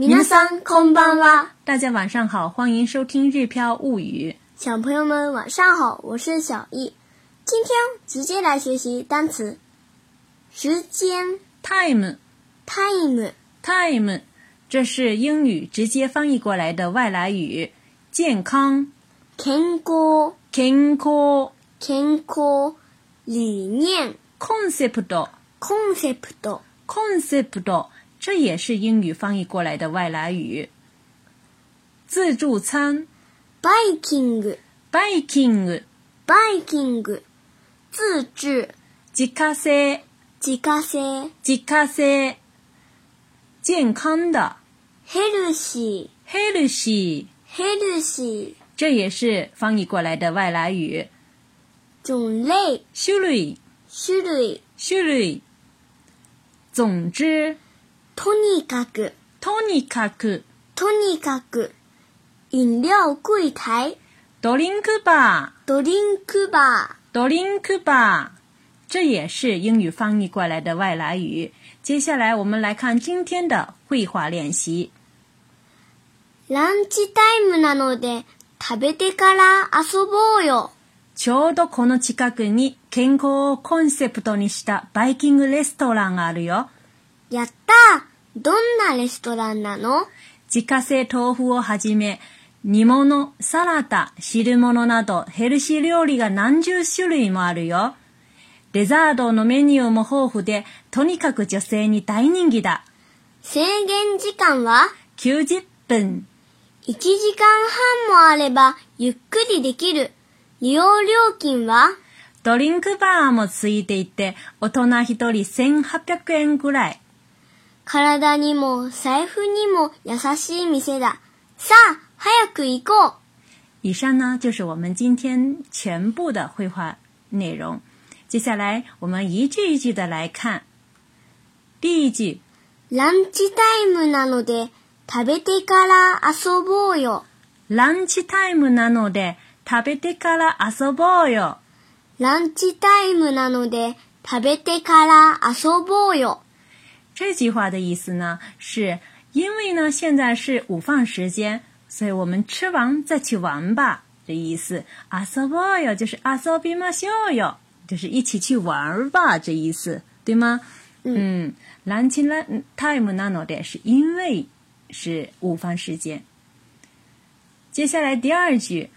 こ桑空んは。大家晚上好，欢迎收听《日飘物语》。小朋友们晚上好，我是小易，今天直接来学习单词。时间。Time。Time。Time，这是英语直接翻译过来的外来语。健康。健康。健康。理念。Concept。Concept。Concept。这也是英语翻译过来的外来语。自助餐，baking，baking，baking，自助，自家性，自家性，自家性，健康的，healthy，healthy，healthy，这也是翻译过来的外来语。种类，sherry，sherry，sherry，总之。とにかく、とにかく、とにかく、飲料柜台、ドリンクバー、ドリンクバー、ドリンクバー。这也是英语翻译过来的外来语。接下来我们来看今天的绘画练习。ランチタイムなので食べてから遊ぼうよ。ちょうどこの近くに健康をコンセプトにしたバイキングレストランがあるよ。やったどんなレストランなの自家製豆腐をはじめ、煮物、サラダ、汁物などヘルシー料理が何十種類もあるよ。デザートのメニューも豊富で、とにかく女性に大人気だ。制限時間は ?90 分。1時間半もあればゆっくりできる。利用料金はドリンクバーもついていて、大人一人1800円ぐらい。体にも財布にも優しい店だ。さあ、早く行こう。以上呢就是我们今天全部的绘画内容。接下来我们一句一句的来看。第一句，ランチタイムなので食べてから遊ぼうよ。ランチタイムなので食べてから遊ぼうよ。ランチタイムなので食べてから遊ぼうよ。这句话的意思呢，是因为呢现在是午饭时间，所以我们吃完再去玩吧的意思。Asa boy 就是 asobimasu 哟，就是一起去玩儿吧这意思，对吗？嗯，lunch time na no de 是因为是午饭时间。接下来第二句，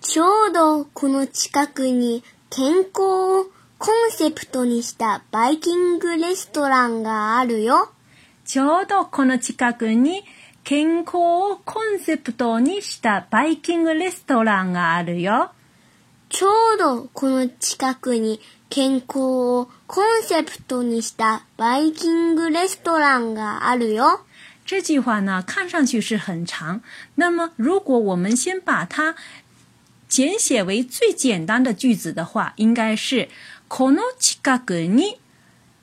ちょうどこの近くに健康。コンセプトにしたバイキングレストランがあるよ。ちょうどこの近くに健康をコンセプトにしたバイキングレストランがあるよ。ちょうどこの近くに健康をコンセプトにしたバイキングレストランがあるよ。这句话呢，看上去是很长。那么，如果我们先把它简写为最简单的句子的话，应该是この近くに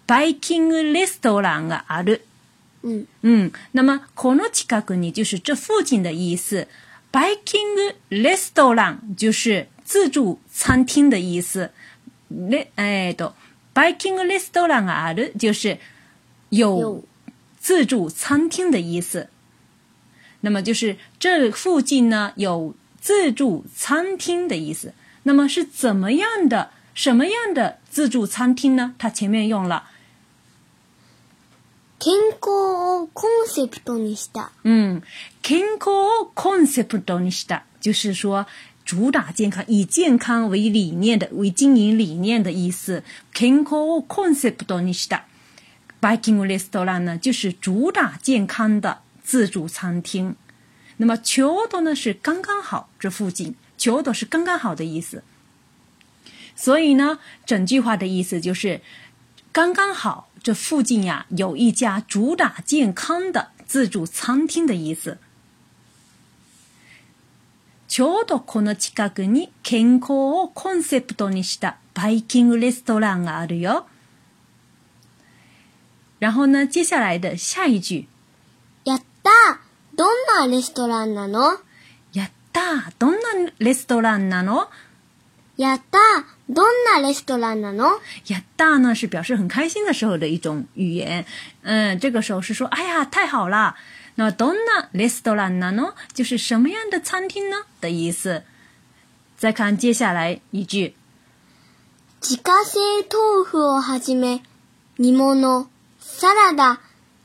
バイキングレストランがある。うん。うん。那么この近くに就是这附近的意思。バイキングレストラン就是自助餐厅的意思。レえっとバイキングレストランがある就是有自助餐厅的意思。那么就是这附近呢有自助餐厅的意思。那么是怎么样的？什么样的自助餐厅呢？它前面用了健康 conceptista，嗯，健康 conceptista 就是说主打健康，以健康为理念的、为经营理念的意思。健康 conceptista，baking restaurant 呢就是主打健康的自助餐厅。那么ちょうど呢是刚刚好，这附近ちょうど是刚刚好的意思。所以呢，整句话的意思就是刚刚好，这附近呀、有一家主打健康的自助餐厅的意思。ちょうどこの近くに健康をコンセプトにしたバイキングレストランがあるよ。然后呢，接下来的下一句，やったどんなレストランなの？やったどんなレストランなの？やったどんなレストランなのやった呢是表示很开心的时候的一种语言。ん、这个时候是说哎呀太好了。那どんなレストランなの就是什么样的餐厅呢的意思。再看接下来一句。自家製豆腐をはじめ、煮物、サラダ、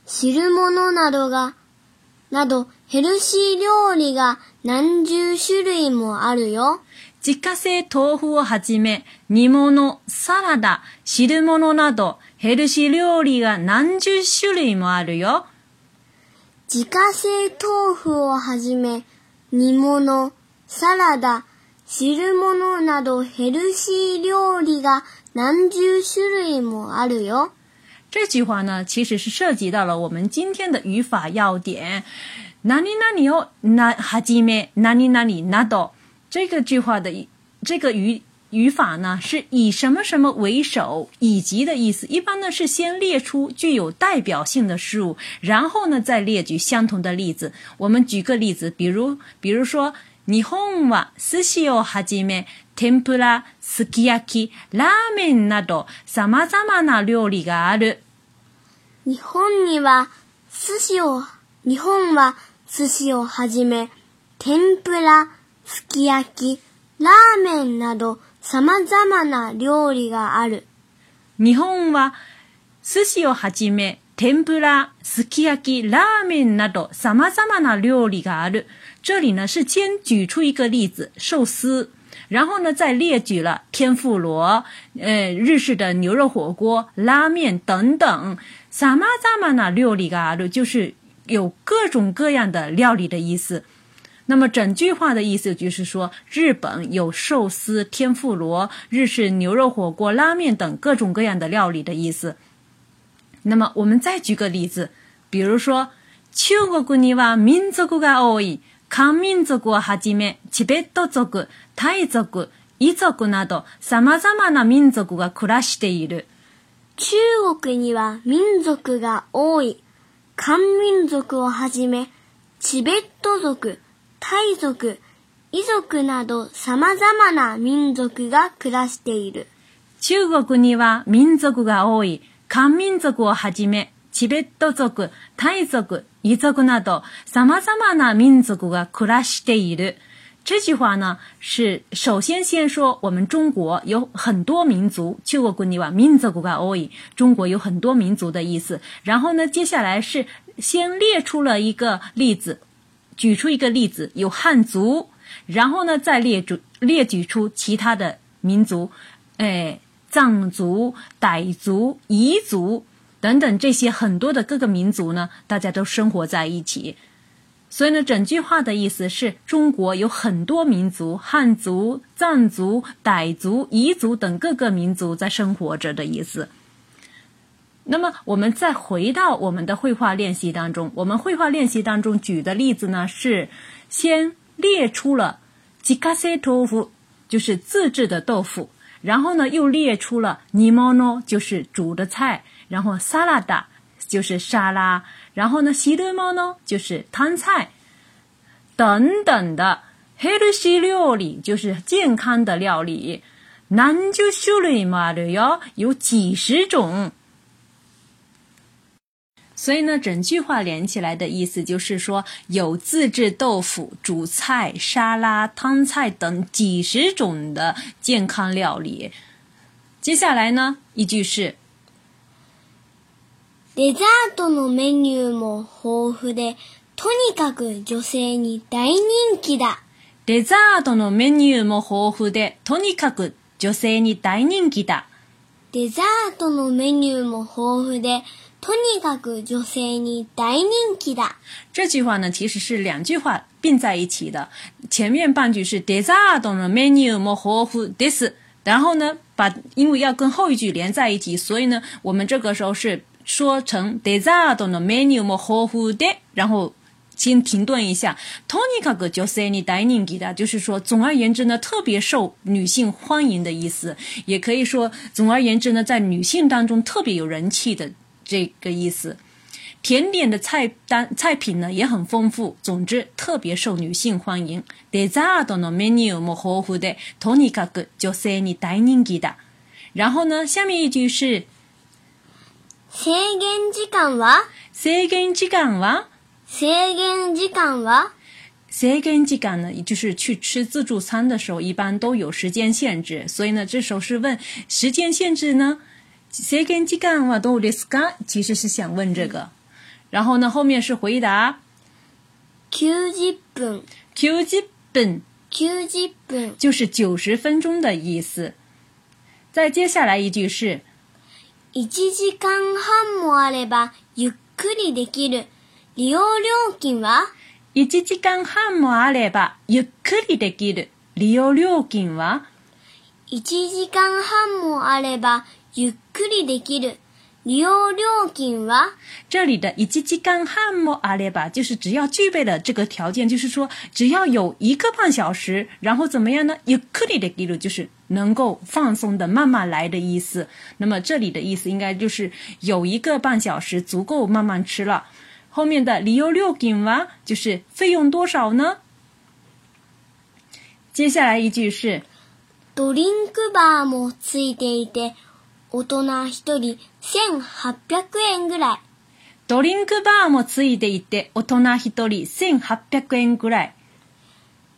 汁物などが、などヘルシー料理が何十種類もあるよ。自家製豆腐をはじめ、煮物、サラダ、汁物など、ヘルシー料理が何十種類もあるよ。自家製豆腐をはじめ、煮物、サラダ、汁物などヘルシー料理が何十種類もあるよ。这句话呢，其实是涉及到了我们今天的语法要点。何々をなはじめ、何々など。这个句话的这个语语法呢，是以什么什么为首，以及的意思。一般呢是先列出具有代表性的事物，然后呢再列举相同的例子。我们举个例子，比如，比如说，日本は寿司をはじめ、天ぷら、すき焼き、ラーメンなどさまざまな料理がある。日本には寿司を日本は寿司をはじめ、天ぷらすき焼き、ラーメンなど様々な料理がある。日本は寿司をはじめ、天ぷら、すき焼き、ラーメンなど様々な料理がある。这里呢是先举出一个例子，寿司，然后呢再列举了天妇罗、日式的牛肉火锅、メン等等。様々な料理がある就是有各种各样的料理的意思。那么整句话的意思就是说，日本有寿司、天妇罗、日式牛肉火锅、拉面等各种各样的料理的意思。那么我们再举个例子，比如说，中国には民族が多い。漢民族をはじめ、チベット族、タイ族、イ族などさまざまな民族が暮らしている。中国には民族が多い。漢民族をはじめ、チベット族海族、遺族など様々な民族が暮らしている。中国には民族が多い漢民族をはじめ、チベット族、タイ族、遺族など様々な民族が暮らしている。这句话呢是首先先说我们中国有很多民族，中国には民族が多い，中国有很多民族的意思。然后呢，接下来是先列出了一个例子。举出一个例子，有汉族，然后呢，再列举列举出其他的民族，哎，藏族、傣族、彝族等等这些很多的各个民族呢，大家都生活在一起。所以呢，整句话的意思是中国有很多民族，汉族、藏族、傣族、彝族等各个民族在生活着的意思。那么，我们再回到我们的绘画练习当中。我们绘画练习当中举的例子呢，是先列出了吉卡 k a 腐，t o f u 就是自制的豆腐；然后呢，又列出了 nimono，就是煮的菜；然后 s a l a d 就是沙拉；然后呢，shirimo 呢，就是汤菜等等的 h e シ l 料理，就是健康的料理。nanju s h u m a 有几十种。所以呢，整句话连起来的意思就是说，有自制豆腐、煮菜、沙拉、汤菜等几十种的健康料理。接下来呢，一句是：デザートのメニューも豊富で、とにかく女性に大人気だ。デザートのメニューも豊富で、とにかく女性に大人気だ。デザートのメニューも豊富で。托尼卡格女性に大人気だ。这句话呢，其实是两句话并在一起的。前面半句是 desarrollo menu más fuerte，然后呢，把因为要跟后一句连在一起，所以呢，我们这个时候是说成 desarrollo menu más fuerte。然后先停顿一下，托尼卡格就是你带人给的，就是说，总而言之呢，特别受女性欢迎的意思，也可以说，总而言之呢，在女性当中特别有人气的。这个意思，甜点的菜单菜品呢也很丰富，总之特别受女性欢迎。デザートのメニューも豊富で、とにかく女性に大人気だ。然后呢，下面一句是，制限時間は？制限時間は？制限時間は？制限時間呢，就是去吃自助餐的时候，一般都有时间限制。所以呢，这时候是问时间限制呢？限時間はどうですか？其实是想问这个，然后呢，后面是回答。九十分，九十分，九十分，就是九十分钟的意思。再接下来一句是：一小时半么？阿勒巴，ゆっくりできる利用料金は？一小时半么？阿勒巴，ゆっくりできる利用料金は？一小时半么？阿勒巴。ゆっくりできる。利用料金は这里的“一時間干もあ阿ば，巴”就是只要具备了这个条件，就是说只要有一个半小时，然后怎么样呢？ゆっくりできる就是能够放松的慢慢来的意思。那么这里的意思应该就是有一个半小时足够慢慢吃了。后面的利用料金哇就是费用多少呢？接下来一句是ドリンクバーもついていて。大人一人千八百円ぐらい。ドリンクバーもついていて、大人一人千八百円ぐらい。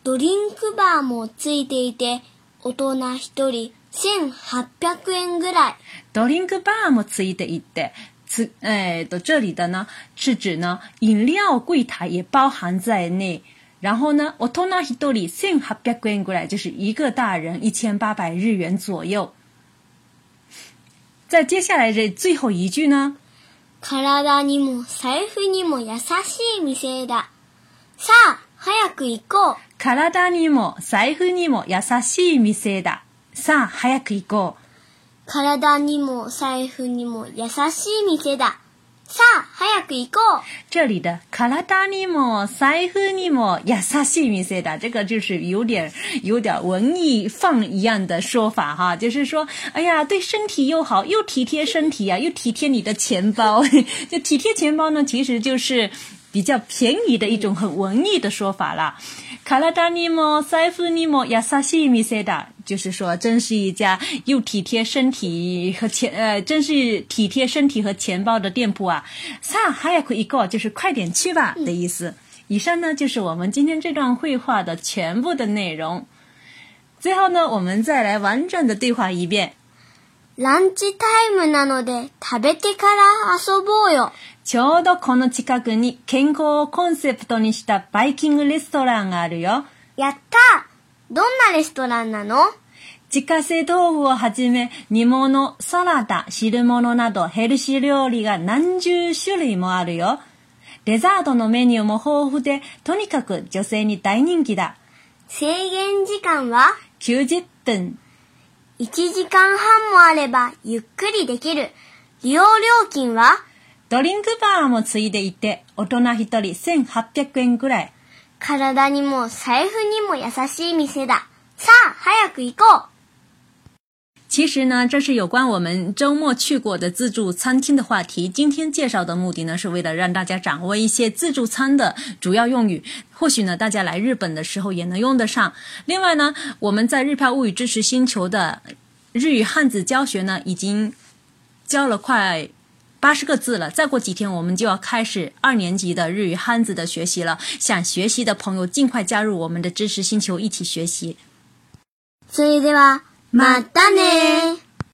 ドリンクバーもついていて、大人一人千八百円ぐらい。ドリンクバーもついていて、つえー、と这里的呢，是指呢饮料柜台也包含在内。然后呢，大人一人千八百円ぐらい，就是一个大人一千八百日元左右。在接下来这最后一句呢？身体也，钱包也，温柔的店。来，快走吧。身体也，钱包也，温柔的店。来，快走吧。身体也，钱包也，温柔的店。さ、早く行こう。这里的カラダニモ、サイフニモ、ヤサシミセ这个就是有点、有点文艺范一样的说法哈，就是说，哎呀，对身体又好，又体贴身体啊，又体贴你的钱包，就体贴钱包呢，其实就是。比较便宜的一种很文艺的说法啦。卡拉达尼莫塞夫尼莫亚萨西米塞达，就是说真是一家又体贴身体和钱呃，真是体贴身体和钱包的店铺啊。上还亚克一个就是快点去吧的意思。以上呢就是我们今天这段绘画的全部的内容。最后呢，我们再来完整的对话一遍。ランチタイムなので食べてから遊ぼうよ。ちょうどこの近くに健康をコンセプトにしたバイキングレストランがあるよ。やったどんなレストランなの自家製豆腐をはじめ、煮物、サラダ、汁物などヘルシー料理が何十種類もあるよ。デザートのメニューも豊富で、とにかく女性に大人気だ。制限時間は ?90 分。1時間半もあればゆっくりできる。利用料金はドリンクバーもついでいて、大人1人1800円くらい。体にも財布にも優しい店だ。さあ、早く行こう其实呢，这是有关我们周末去过的自助餐厅的话题。今天介绍的目的呢，是为了让大家掌握一些自助餐的主要用语。或许呢，大家来日本的时候也能用得上。另外呢，我们在日漂物语知识星球的日语汉字教学呢，已经教了快八十个字了。再过几天，我们就要开始二年级的日语汉字的学习了。想学习的朋友，尽快加入我们的知识星球一起学习。所以，对吧？まったね